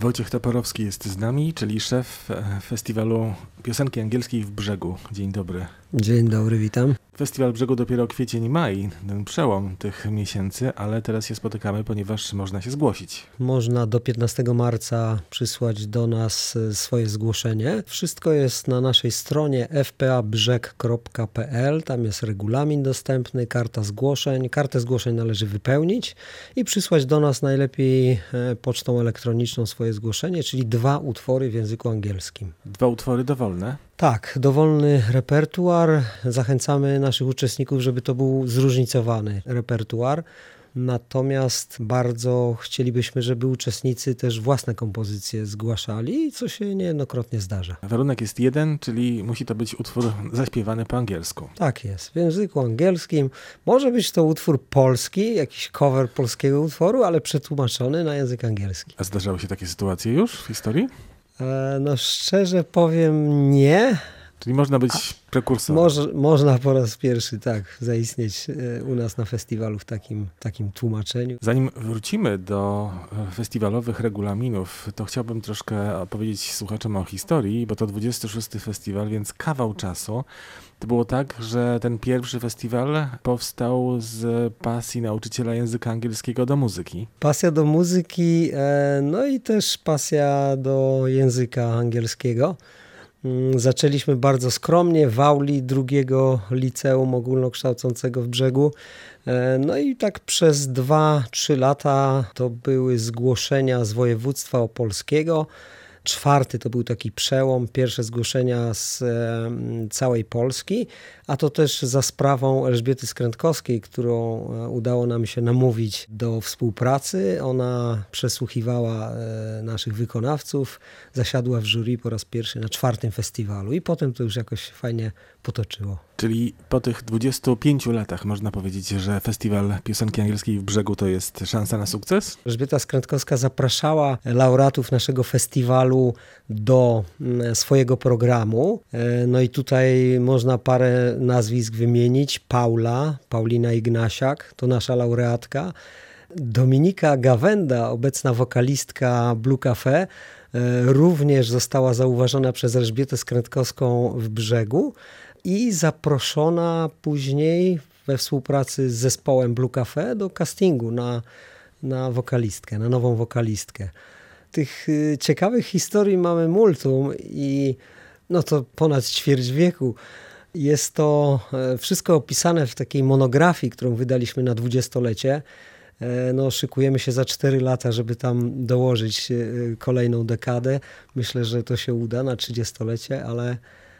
Wojciech Toporowski jest z nami, czyli szef e, festiwalu piosenki angielskiej w Brzegu. Dzień dobry. Dzień dobry, witam. Festiwal Brzegu dopiero kwiecień i maj, ten przełom tych miesięcy, ale teraz się spotykamy, ponieważ można się zgłosić. Można do 15 marca przysłać do nas e, swoje zgłoszenie. Wszystko jest na naszej stronie fpabrzeg.pl. Tam jest regulamin dostępny, karta zgłoszeń. Kartę zgłoszeń należy wypełnić i przysłać do nas najlepiej e, pocztą elektroniczną swoje zgłoszenie, czyli dwa utwory w języku angielskim. Dwa utwory dowolne. Tak, dowolny repertuar. Zachęcamy naszych uczestników, żeby to był zróżnicowany repertuar. Natomiast bardzo chcielibyśmy, żeby uczestnicy też własne kompozycje zgłaszali, co się niejednokrotnie zdarza. Warunek jest jeden, czyli musi to być utwór zaśpiewany po angielsku. Tak jest, w języku angielskim. Może być to utwór polski, jakiś cover polskiego utworu, ale przetłumaczony na język angielski. A zdarzały się takie sytuacje już w historii? E, no szczerze powiem nie. Czyli można być prekursorem. Może, można po raz pierwszy tak zaistnieć e, u nas na festiwalu w takim, takim tłumaczeniu. Zanim wrócimy do e, festiwalowych regulaminów, to chciałbym troszkę opowiedzieć słuchaczom o historii, bo to 26. festiwal, więc kawał czasu. To było tak, że ten pierwszy festiwal powstał z pasji nauczyciela języka angielskiego do muzyki. Pasja do muzyki, e, no i też pasja do języka angielskiego. Mm, zaczęliśmy bardzo skromnie w auli drugiego liceum ogólnokształcącego w brzegu. E, no i tak przez 2-3 lata to były zgłoszenia z województwa opolskiego. Czwarty to był taki przełom, pierwsze zgłoszenia z całej Polski, a to też za sprawą Elżbiety Skrętkowskiej, którą e, udało nam się namówić do współpracy. Ona przesłuchiwała e, naszych wykonawców, zasiadła w jury po raz pierwszy na czwartym festiwalu i potem to już jakoś fajnie potoczyło. Czyli po tych 25 latach można powiedzieć, że festiwal piosenki angielskiej w brzegu to jest szansa na sukces? Elżbieta Skrętkowska zapraszała laureatów naszego festiwalu do mm, swojego programu. E, no i tutaj można parę nazwisk wymienić. Paula, Paulina Ignasiak, to nasza laureatka. Dominika Gawenda, obecna wokalistka Blue Cafe, e, również została zauważona przez Elżbietę Skrętkowską w brzegu i zaproszona później we współpracy z zespołem Blue Cafe do castingu na, na wokalistkę, na nową wokalistkę. Tych y, ciekawych historii mamy multum i no to ponad ćwierć wieku. Jest to e, wszystko opisane w takiej monografii, którą wydaliśmy na dwudziestolecie. E, no, szykujemy się za 4 lata, żeby tam dołożyć e, kolejną dekadę. Myślę, że to się uda na trzydziestolecie, ale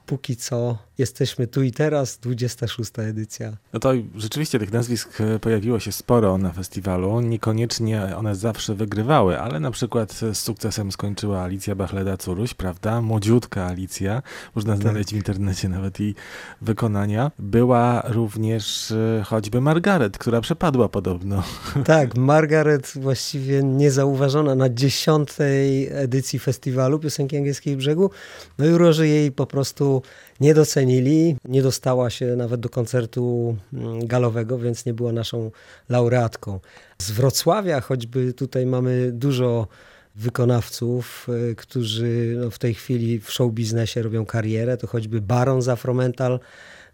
póki co jesteśmy tu i teraz, 26. edycja. No to rzeczywiście tych nazwisk e, pojawiło się sporo na festiwalu. Niekoniecznie one zawsze wygrywały, ale na przykład z sukcesem skończyła Alicja Bachleda-Curuś, prawda? Młodziutka Alicja. Można tak. znaleźć w internecie nawet jej wykonania. Była również e, choćby Margaret, która przepadła podobno. Tak, Margaret właściwie niezauważona na dziesiątej edycji festiwalu Piosenki Angielskiej Brzegu. No i uroży jej po prostu nie docenili. Nie dostała się nawet do koncertu mm, galowego, więc nie była naszą laureatką. Z Wrocławia choćby tutaj mamy dużo wykonawców, y, którzy no, w tej chwili w show biznesie robią karierę. To choćby Baron z Afromental,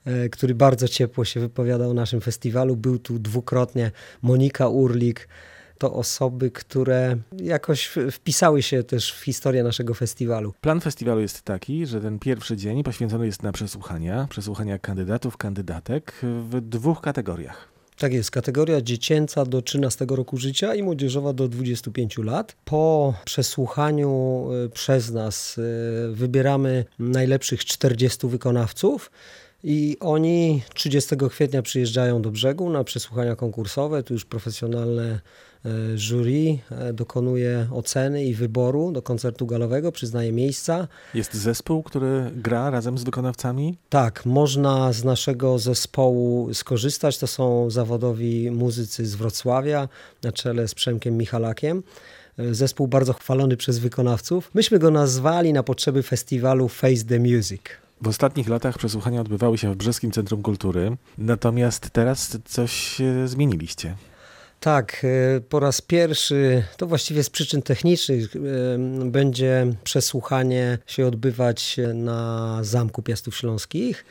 y, który bardzo ciepło się wypowiadał o naszym festiwalu. Był tu dwukrotnie Monika Urlik, to osoby, które jakoś wpisały się też w historię naszego festiwalu. Plan festiwalu jest taki, że ten pierwszy dzień poświęcony jest na przesłuchania, przesłuchania kandydatów, kandydatek w dwóch kategoriach. Tak jest, kategoria dziecięca do 13 roku życia i młodzieżowa do 25 lat. Po przesłuchaniu y, przez nas y, wybieramy najlepszych 40 wykonawców. I oni 30 kwietnia przyjeżdżają do brzegu na przesłuchania konkursowe. Tu już profesjonalne E, jury e, dokonuje oceny i wyboru do koncertu galowego, przyznaje miejsca. Jest zespół, który gra razem z wykonawcami? Tak, można z naszego zespołu skorzystać. To są zawodowi muzycy z Wrocławia na czele z Przemkiem Michalakiem e, zespół bardzo chwalony przez wykonawców. Myśmy go nazwali na potrzeby festiwalu Face the Music. W ostatnich latach przesłuchania odbywały się w Brzeskim Centrum Kultury, natomiast teraz coś zmieniliście. Tak, e, po raz pierwszy, to właściwie z przyczyn technicznych, e, będzie przesłuchanie się odbywać na Zamku Piastów Śląskich.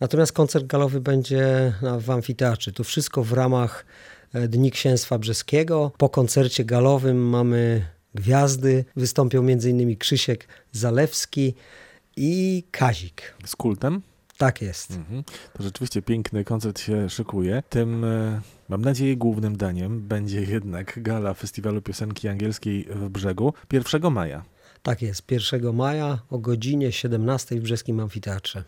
Natomiast koncert galowy będzie w amfiteatrze. To wszystko w ramach e, Dni Księstwa Brzeskiego. Po koncercie galowym mamy gwiazdy. Wystąpią m.in. Krzysiek Zalewski i Kazik. Z kultem? Tak jest. Mhm. To rzeczywiście piękny koncert się szykuje. Tym, e, mam nadzieję, głównym daniem będzie jednak gala Festiwalu Piosenki Angielskiej w Brzegu 1 maja. Tak jest, 1 maja o godzinie 17 w Brzeskim Amfiteatrze.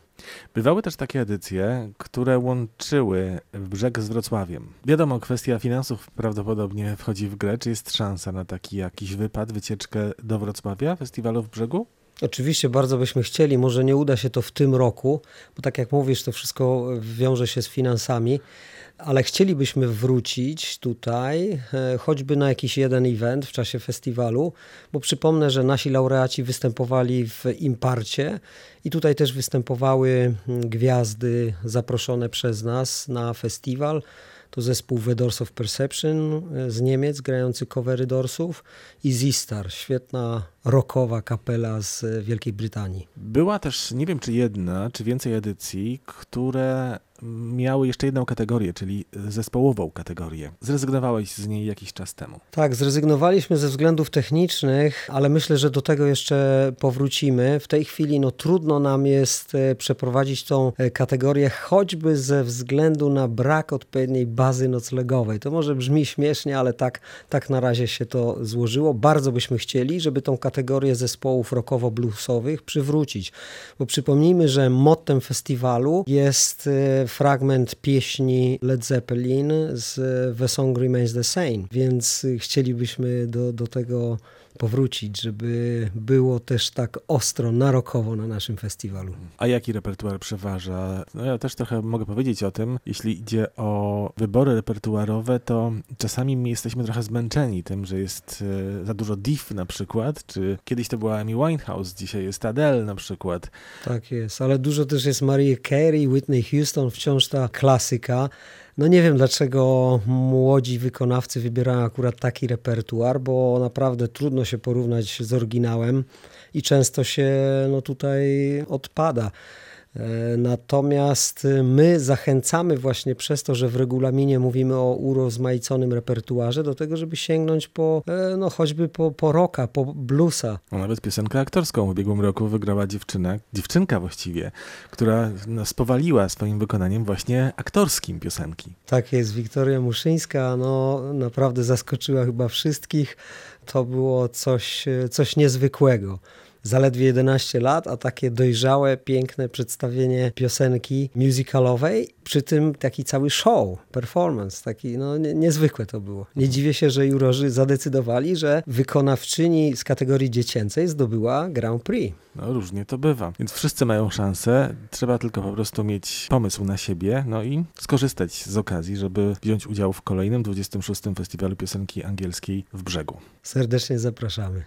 Bywały też takie edycje, które łączyły Brzeg z Wrocławiem. Wiadomo, kwestia finansów prawdopodobnie wchodzi w grę. Czy jest szansa na taki jakiś wypad, wycieczkę do Wrocławia, festiwalu w Brzegu? Oczywiście bardzo byśmy chcieli, może nie uda się to w tym roku, bo tak jak mówisz, to wszystko wiąże się z finansami, ale chcielibyśmy wrócić tutaj, e, choćby na jakiś jeden event w czasie festiwalu, bo przypomnę, że nasi laureaci występowali w Imparcie i tutaj też występowały gwiazdy zaproszone przez nas na festiwal. To zespół The Doors of Perception e, z Niemiec, grający covery Dorsów i Z-Star, świetna rockowa kapela z Wielkiej Brytanii. Była też, nie wiem czy jedna, czy więcej edycji, które miały jeszcze jedną kategorię, czyli zespołową kategorię. Zrezygnowałeś z niej jakiś czas temu. Tak, zrezygnowaliśmy ze względów technicznych, ale myślę, że do tego jeszcze powrócimy. W tej chwili no, trudno nam jest e, przeprowadzić tą e, kategorię, choćby ze względu na brak odpowiedniej bazy noclegowej. To może brzmi śmiesznie, ale tak, tak na razie się to złożyło. Bardzo byśmy chcieli, żeby tą kategorię zespołów rockowo-bluesowych przywrócić, bo przypomnijmy, że mottem festiwalu jest e, fragment pieśni Led Zeppelin z The Song Remains the Same, więc chcielibyśmy do, do tego powrócić, żeby było też tak ostro, narokowo na naszym festiwalu. A jaki repertuar przeważa? No ja też trochę mogę powiedzieć o tym. Jeśli idzie o wybory repertuarowe, to czasami jesteśmy trochę zmęczeni tym, że jest e, za dużo div na przykład, czy kiedyś to była Amy Winehouse, dzisiaj jest Adele na przykład. Tak jest, ale dużo też jest Mariah Carey, Whitney Houston, wciąż ta klasyka. No nie wiem, dlaczego młodzi wykonawcy wybierają akurat taki repertuar, bo naprawdę trudno się porównać z oryginałem i często się no, tutaj odpada. E, natomiast my zachęcamy właśnie przez to, że w regulaminie mówimy o urozmaiconym repertuarze, do tego, żeby sięgnąć po, e, no choćby po, po rocka, po bluesa. No, nawet piosenkę aktorską w ubiegłym roku wygrała dziewczyna, dziewczynka właściwie, która no, spowaliła swoim wykonaniem właśnie aktorskim piosenki. Tak jest, Wiktoria Muszyńska, no naprawdę zaskoczyła chyba wszystkich. To było coś, coś niezwykłego zaledwie 11 lat, a takie dojrzałe, piękne przedstawienie piosenki musicalowej, przy tym taki cały show, performance, taki no nie, niezwykłe to było. Nie dziwię się, że jurorzy zadecydowali, że wykonawczyni z kategorii dziecięcej zdobyła Grand Prix. No różnie to bywa, więc wszyscy mają szansę, trzeba tylko po prostu mieć pomysł na siebie, no i skorzystać z okazji, żeby wziąć udział w kolejnym 26. Festiwalu Piosenki Angielskiej w Brzegu. Serdecznie zapraszamy.